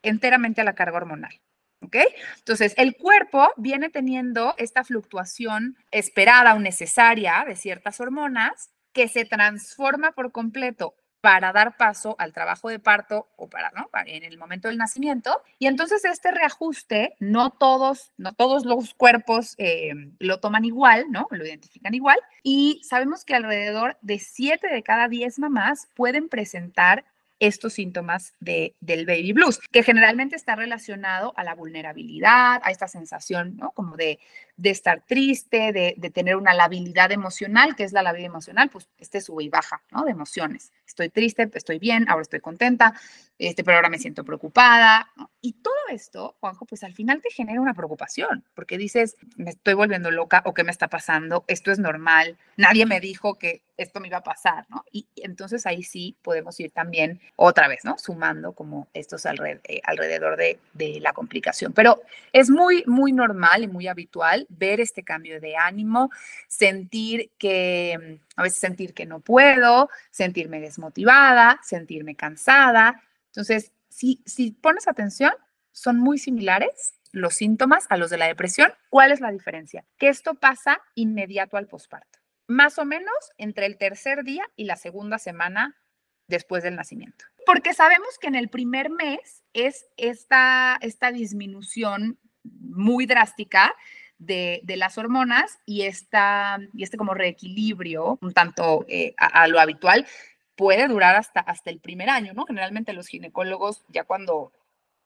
enteramente a la carga hormonal. ¿Ok? Entonces, el cuerpo viene teniendo esta fluctuación esperada o necesaria de ciertas hormonas que se transforma por completo para dar paso al trabajo de parto o para, ¿no? En el momento del nacimiento. Y entonces este reajuste, no todos, no todos los cuerpos eh, lo toman igual, ¿no? Lo identifican igual. Y sabemos que alrededor de 7 de cada 10 mamás pueden presentar estos síntomas de, del baby blues, que generalmente está relacionado a la vulnerabilidad, a esta sensación, ¿no? Como de, de estar triste, de, de, tener una labilidad emocional, que es la labilidad emocional, pues este sube y baja, ¿no? De emociones. Estoy triste, estoy bien, ahora estoy contenta, este, pero ahora me siento preocupada. Y todo esto, Juanjo, pues al final te genera una preocupación, porque dices, me estoy volviendo loca o qué me está pasando, esto es normal, nadie me dijo que esto me iba a pasar, ¿no? Y, entonces ahí sí podemos ir también otra vez, ¿no? Sumando como estos alrededor, eh, alrededor de, de la complicación. Pero es muy, muy normal y muy habitual ver este cambio de ánimo, sentir que, a veces sentir que no puedo, sentirme desmotivada, sentirme cansada, entonces, si, si pones atención, son muy similares los síntomas a los de la depresión. ¿Cuál es la diferencia? Que esto pasa inmediato al posparto, más o menos entre el tercer día y la segunda semana después del nacimiento. Porque sabemos que en el primer mes es esta, esta disminución muy drástica de, las hormonas y, esta, y este como reequilibrio un tanto eh, a, lo habitual puede durar hasta, hasta el primer año, ¿no? Generalmente los ginecólogos ya cuando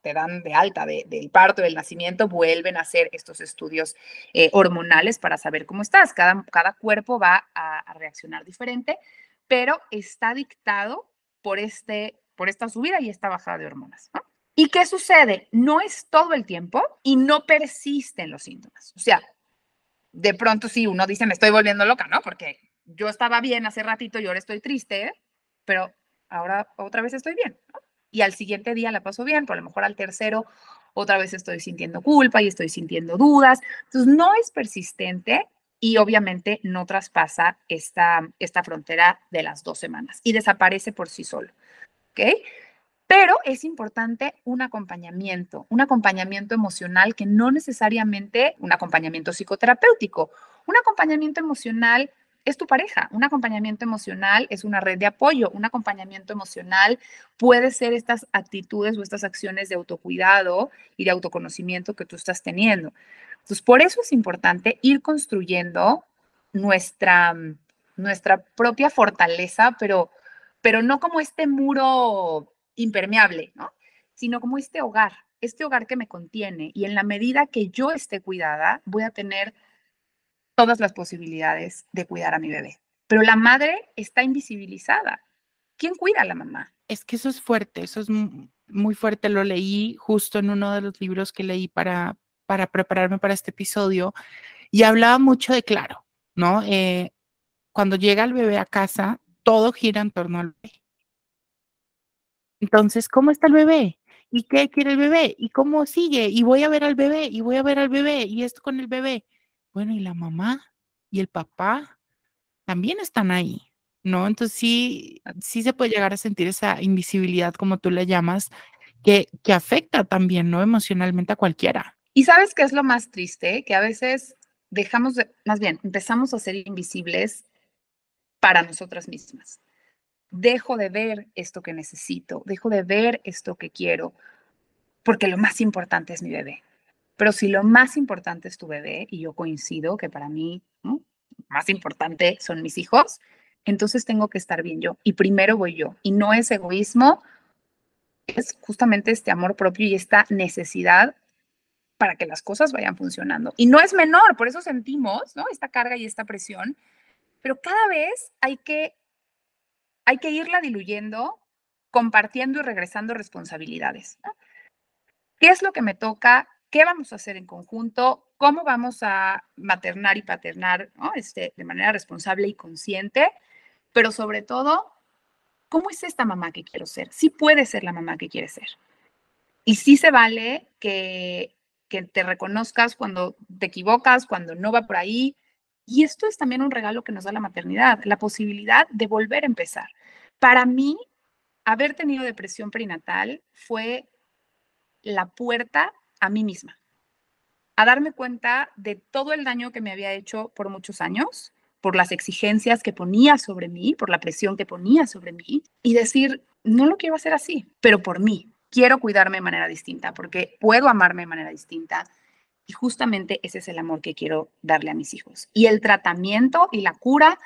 te dan de alta del parto, del nacimiento, vuelven a hacer estos estudios eh, hormonales para saber cómo estás. Cada, cada cuerpo va a, reaccionar diferente, pero está dictado por, este, por esta subida y esta bajada de hormonas. ¿Y qué sucede? No es todo el tiempo y no persisten los síntomas. O sea, de pronto sí, uno dice, me estoy volviendo loca, ¿no? Porque yo estaba bien hace ratito y ahora estoy triste, pero ahora otra vez estoy bien. Y al siguiente día la paso bien, pero a lo mejor al tercero otra vez estoy sintiendo culpa y estoy sintiendo dudas. Entonces, no es persistente y obviamente no traspasa esta, esta frontera de las dos semanas y desaparece por sí solo. ¿Ok? Pero es importante un acompañamiento, un acompañamiento emocional que no necesariamente un acompañamiento psicoterapéutico, un acompañamiento emocional es tu pareja. Un acompañamiento emocional es una red de apoyo. Un acompañamiento emocional puede ser estas actitudes o estas acciones de autocuidado y de autoconocimiento que tú estás teniendo. Entonces, por eso es importante ir construyendo nuestra, nuestra propia fortaleza, pero, pero no como este muro impermeable, ¿no? Sino como este hogar, este hogar que me contiene. Y en la medida que yo esté cuidada, voy a tener todas las posibilidades de cuidar a mi bebé. Pero la madre está invisibilizada. ¿Quién cuida a la mamá? Es que eso es fuerte, eso es muy fuerte. Lo leí justo en uno de los libros que leí para, para prepararme para este episodio y hablaba mucho de claro, ¿no? Eh, cuando llega el bebé a casa, todo gira en torno al bebé. Entonces, ¿cómo está el bebé? ¿Y qué quiere el bebé? ¿Y cómo sigue? Y voy a ver al bebé, y voy a ver al bebé, y esto con el bebé. Bueno, y la mamá y el papá también están ahí, ¿no? Entonces sí, sí se puede llegar a sentir esa invisibilidad, como tú le llamas, que, que afecta también, ¿no? Emocionalmente a cualquiera. Y sabes qué es lo más triste, que a veces dejamos de, más bien, empezamos a ser invisibles para nosotras mismas. Dejo de ver esto que necesito, dejo de ver esto que quiero, porque lo más importante es mi bebé. Pero si lo más importante es tu bebé, y yo coincido que para mí ¿no? más importante son mis hijos, entonces tengo que estar bien yo. Y primero voy yo. Y no es egoísmo, es justamente este amor propio y esta necesidad para que las cosas vayan funcionando. Y no es menor, por eso sentimos ¿no? esta carga y esta presión, pero cada vez hay que, hay que irla diluyendo, compartiendo y regresando responsabilidades. ¿Qué es lo que me toca? qué vamos a hacer en conjunto, cómo vamos a maternar y paternar este, de manera responsable y consciente, pero sobre todo, ¿cómo es esta mamá que quiero ser? Sí puede ser la mamá que quiere ser. Y sí se vale que, que te reconozcas cuando te equivocas, cuando no va por ahí. Y esto es también un regalo que nos da la maternidad, la posibilidad de volver a empezar. Para mí, haber tenido depresión perinatal fue la puerta a mí misma, a darme cuenta de todo el daño que me había hecho por muchos años, por las exigencias que ponía sobre mí, por la presión que ponía sobre mí, y decir, no lo quiero hacer así, pero por mí. Quiero cuidarme de manera distinta, porque puedo amarme de manera distinta. Y justamente ese es el amor que quiero darle a mis hijos. Y el tratamiento y la cura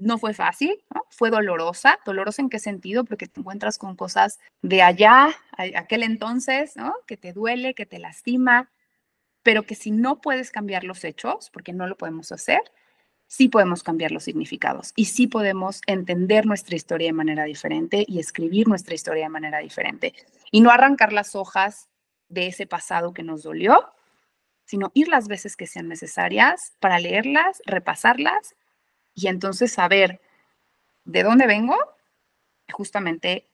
no fue fácil, fue dolorosa. ¿Dolorosa en qué sentido? Porque te encuentras con cosas de allá, aquel entonces, ¿no? que te duele, que te lastima, pero que si no puedes cambiar los hechos, porque no lo podemos hacer, sí podemos cambiar los significados y sí podemos entender nuestra historia de manera diferente y escribir nuestra historia de manera diferente. Y no arrancar las hojas de ese pasado que nos dolió, sino ir las veces que sean necesarias para leerlas, repasarlas y entonces saber de dónde vengo, justamente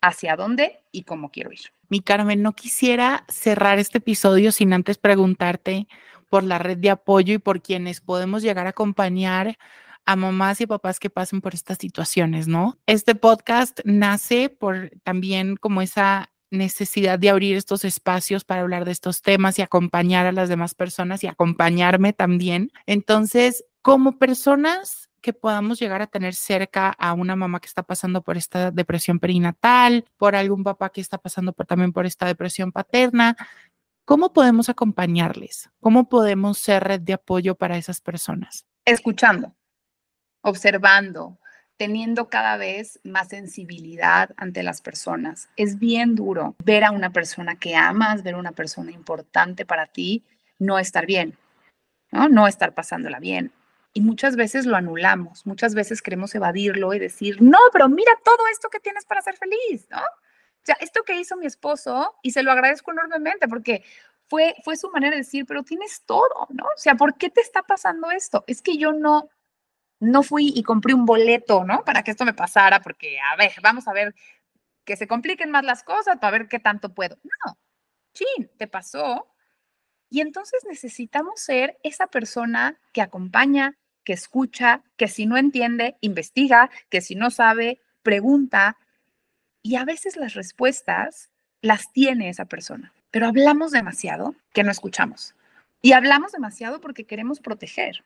hacia dónde y cómo quiero ir. Mi Carmen, no quisiera cerrar este episodio sin antes preguntarte por la red de apoyo y por quienes podemos llegar a acompañar a mamás y papás que pasen por estas situaciones, ¿no? Este podcast nace por también como esa necesidad de abrir estos espacios para hablar de estos temas y acompañar a las demás personas y acompañarme también. Entonces, como personas que podamos llegar a tener cerca a una mamá que está pasando por esta depresión perinatal, por algún papá que está pasando por, también por esta depresión paterna, ¿cómo podemos acompañarles? ¿Cómo podemos ser red de apoyo para esas personas? Escuchando, observando, teniendo cada vez más sensibilidad ante las personas. Es bien duro ver a una persona que amas, ver a una persona importante para ti, no estar bien, ¿no? No estar pasándola bien y muchas veces lo anulamos, muchas veces queremos evadirlo y decir, no, pero mira todo esto que tienes para ser feliz, ¿no? O sea, esto que hizo mi esposo, y se lo agradezco enormemente porque fue, fue su manera de decir, pero tienes todo, ¿no? O sea, ¿por qué te está pasando esto? Es que yo no, no fui y compré un boleto, ¿no? Para que esto me pasara, porque, a ver, vamos a ver que se compliquen más las cosas para ver qué tanto puedo. No, chin, te pasó. Y entonces necesitamos ser esa persona que acompaña, que escucha, que si no entiende, investiga, que si no sabe, pregunta, Y a veces las respuestas las tiene esa persona, pero hablamos demasiado que no escuchamos. Y hablamos demasiado porque queremos proteger.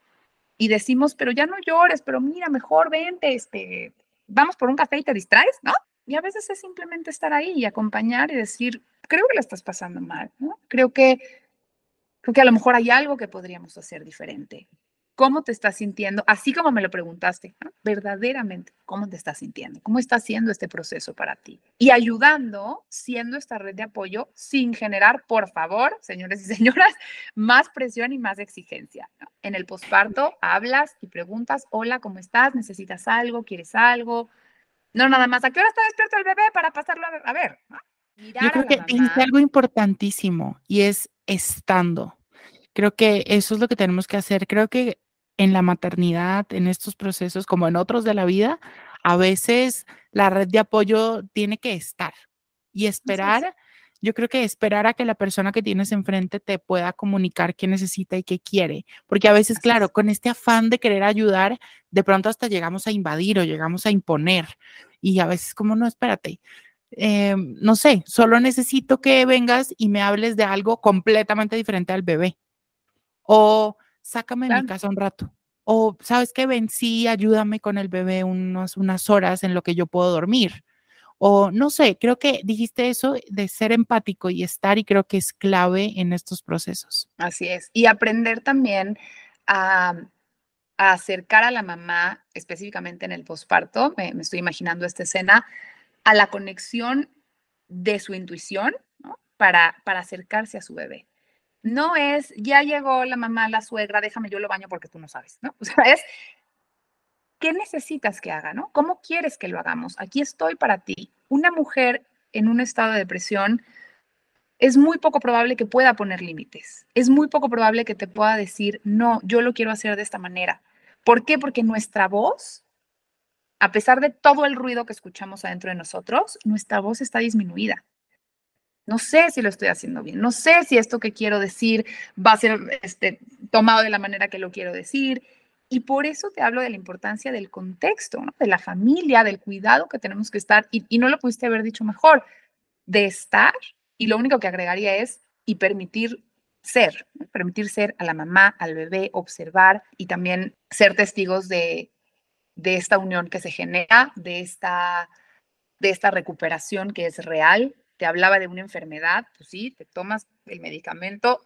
Y decimos, pero ya no llores, pero mira, mejor vente, este, vamos por un café y te distraes, ¿no? Y a veces es simplemente estar ahí y acompañar y decir, creo que la estás pasando mal, ¿no? Creo que, creo que a lo mejor hay algo que podríamos hacer diferente. ¿Cómo te estás sintiendo? Así como me lo preguntaste, verdaderamente, ¿cómo te estás sintiendo? ¿Cómo está siendo este proceso para ti? Y ayudando, siendo esta red de apoyo, sin generar, por favor, señores y señoras, más presión y más exigencia. En el posparto hablas y preguntas, hola, ¿cómo estás? ¿Necesitas algo? ¿Quieres algo? No, nada más, ¿a qué hora está despierto el bebé para pasarlo a ver? Yo creo que es algo importantísimo y es estando. Creo que eso es lo que tenemos que hacer. Creo que en la maternidad, en estos procesos, como en otros de la vida, a veces la red de apoyo tiene que estar y esperar. Yo creo que esperar a que la persona que tienes enfrente te pueda comunicar qué necesita y qué quiere, porque a veces, claro, con este afán de querer ayudar, de pronto hasta llegamos a invadir o llegamos a imponer y a veces como no, espérate, em, no sé, solo necesito que vengas y me hables de algo completamente diferente al bebé o sácame de mi casa un rato. O, ¿sabes qué? Ven, sí, ayúdame con el bebé unos, unas horas en lo que yo puedo dormir. O no sé, creo que dijiste eso de ser empático y estar y creo que es clave en estos procesos. Así es. Y aprender también a, acercar a la mamá, específicamente en el posparto, me, estoy imaginando esta escena, a la conexión de su intuición para, para acercarse a su bebé no es, ya llegó la mamá, la suegra, déjame yo lo baño porque tú no sabes, ¿no? O sea, es, ¿qué necesitas que haga, no? ¿Cómo quieres que lo hagamos? Aquí estoy para ti. Una mujer en un estado de depresión es muy poco probable que pueda poner límites. Es muy poco probable que te pueda decir, no, yo lo quiero hacer de esta manera. ¿Por qué? Porque nuestra voz, a pesar de todo el ruido que escuchamos adentro de nosotros, nuestra voz está disminuida no sé si lo estoy haciendo bien, no sé si esto que quiero decir va a ser este, tomado de la manera que lo quiero decir. Y por eso te hablo de la importancia del contexto, de la familia, del cuidado que tenemos que estar. Y, no lo pudiste haber dicho mejor, de estar. Y lo único que agregaría es y permitir ser, permitir ser a la mamá, al bebé, observar y también ser testigos de, de esta unión que se genera, de esta, de esta recuperación que es real te hablaba de una enfermedad, pues sí, te tomas el medicamento,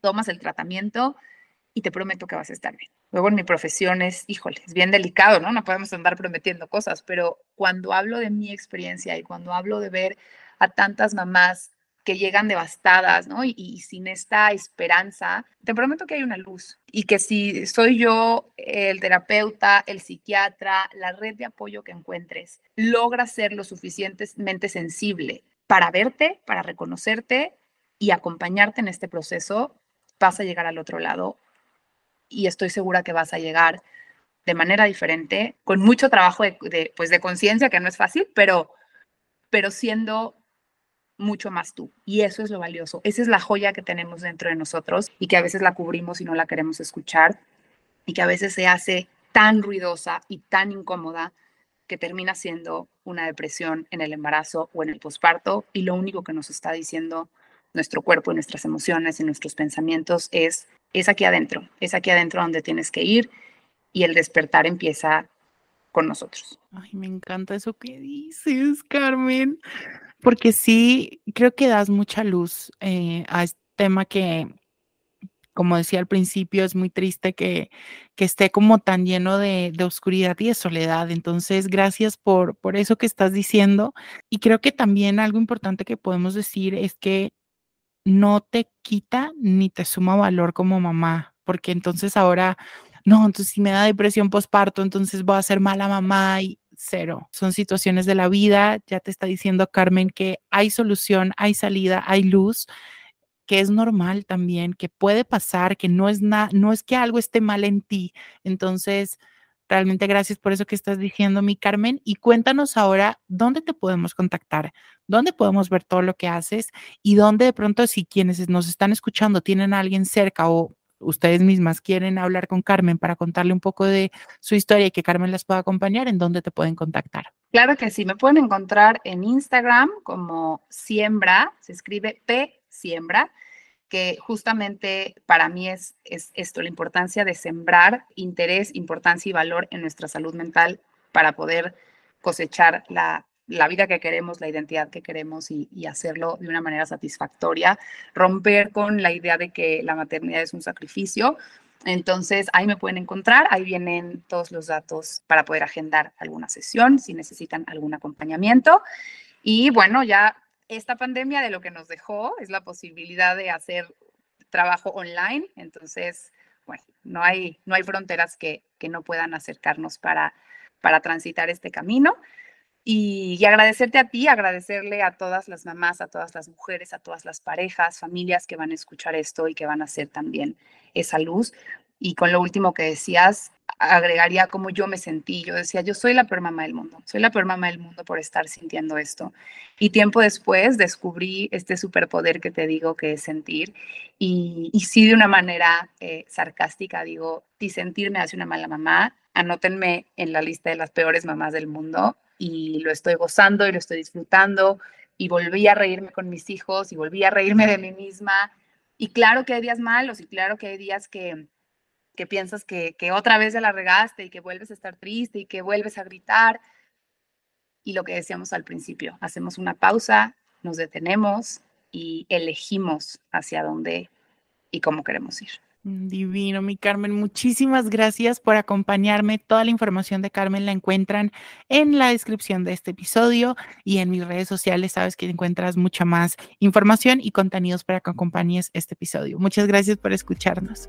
tomas el tratamiento y te prometo que vas a estar bien. Luego en mi profesión es, híjole, es bien delicado, ¿no? No podemos andar prometiendo cosas, pero cuando hablo de mi experiencia y cuando hablo de ver a tantas mamás que llegan devastadas, ¿no? Y, sin esta esperanza, te prometo que hay una luz y que si soy yo el terapeuta, el psiquiatra, la red de apoyo que encuentres, logra ser lo suficientemente sensible para verte, para reconocerte y acompañarte en este proceso, vas a llegar al otro lado y estoy segura que vas a llegar de manera diferente, con mucho trabajo de, pues de conciencia, que no es fácil, pero, pero siendo mucho más tú. Y eso es lo valioso. Esa es la joya que tenemos dentro de nosotros y que a veces la cubrimos y no la queremos escuchar y que a veces se hace tan ruidosa y tan incómoda que termina siendo una depresión en el embarazo o en el posparto y lo único que nos está diciendo nuestro cuerpo y nuestras emociones y nuestros pensamientos es, es aquí adentro, es aquí adentro donde tienes que ir y el despertar empieza con nosotros. Ay, me encanta eso que dices, Carmen, porque sí, creo que das mucha luz eh, a este tema que como decía al principio, es muy triste que, que esté como tan lleno de, de, oscuridad y de soledad. Entonces, gracias por, por eso que estás diciendo. Y creo que también algo importante que podemos decir es que no te quita ni te suma valor como mamá, porque entonces ahora, no, entonces si me da depresión postparto, entonces voy a ser mala mamá y cero. Son situaciones de la vida. Ya te está diciendo Carmen que hay solución, hay salida, hay luz que es normal también, que puede pasar, que no es nada, no es que algo esté mal en ti. Entonces, realmente gracias por eso que estás diciendo, mi Carmen. Y cuéntanos ahora dónde te podemos contactar, dónde podemos ver todo lo que haces y dónde de pronto si quienes nos están escuchando tienen a alguien cerca o ustedes mismas quieren hablar con Carmen para contarle un poco de su historia y que Carmen las pueda acompañar, ¿en dónde te pueden contactar? Claro que sí, me pueden encontrar en Instagram como Siembra, se escribe P Siembra, que justamente para mí es, es esto, la importancia de sembrar interés, importancia y valor en nuestra salud mental para poder cosechar la, la vida que queremos, la identidad que queremos y, hacerlo de una manera satisfactoria, romper con la idea de que la maternidad es un sacrificio. Entonces, ahí me pueden encontrar, ahí vienen todos los datos para poder agendar alguna sesión, si necesitan algún acompañamiento. Y bueno, ya esta pandemia de lo que nos dejó es la posibilidad de hacer trabajo online. Entonces, bueno, no hay, no hay fronteras que, que no puedan acercarnos para, para transitar este camino. Y, agradecerte a ti, agradecerle a todas las mamás, a todas las mujeres, a todas las parejas, familias que van a escuchar esto y que van a hacer también esa luz. Y con lo último que decías, agregaría cómo yo me sentí. Yo decía, yo soy la peor mamá del mundo, soy la peor mamá del mundo por estar sintiendo esto. Y tiempo después descubrí este superpoder que te digo que es sentir. Y, sí, de una manera eh, sarcástica, digo, si sentir me hace una mala mamá, anótenme en la lista de las peores mamás del mundo y lo estoy gozando y lo estoy disfrutando y volví a reírme con mis hijos y volví a reírme de mí misma. Y claro que hay días malos y claro que hay días que, que piensas que, que otra vez ya la regaste y que vuelves a estar triste y que vuelves a gritar. Y lo que decíamos al principio, hacemos una pausa, nos detenemos y elegimos hacia dónde y cómo queremos ir. Mm, divino, mi Carmen. Muchísimas gracias por acompañarme. Toda la información de Carmen la encuentran en la descripción de este episodio y en mis redes sociales. Sabes que encuentras mucha más información y contenidos para que acompañes este episodio. Muchas gracias por escucharnos.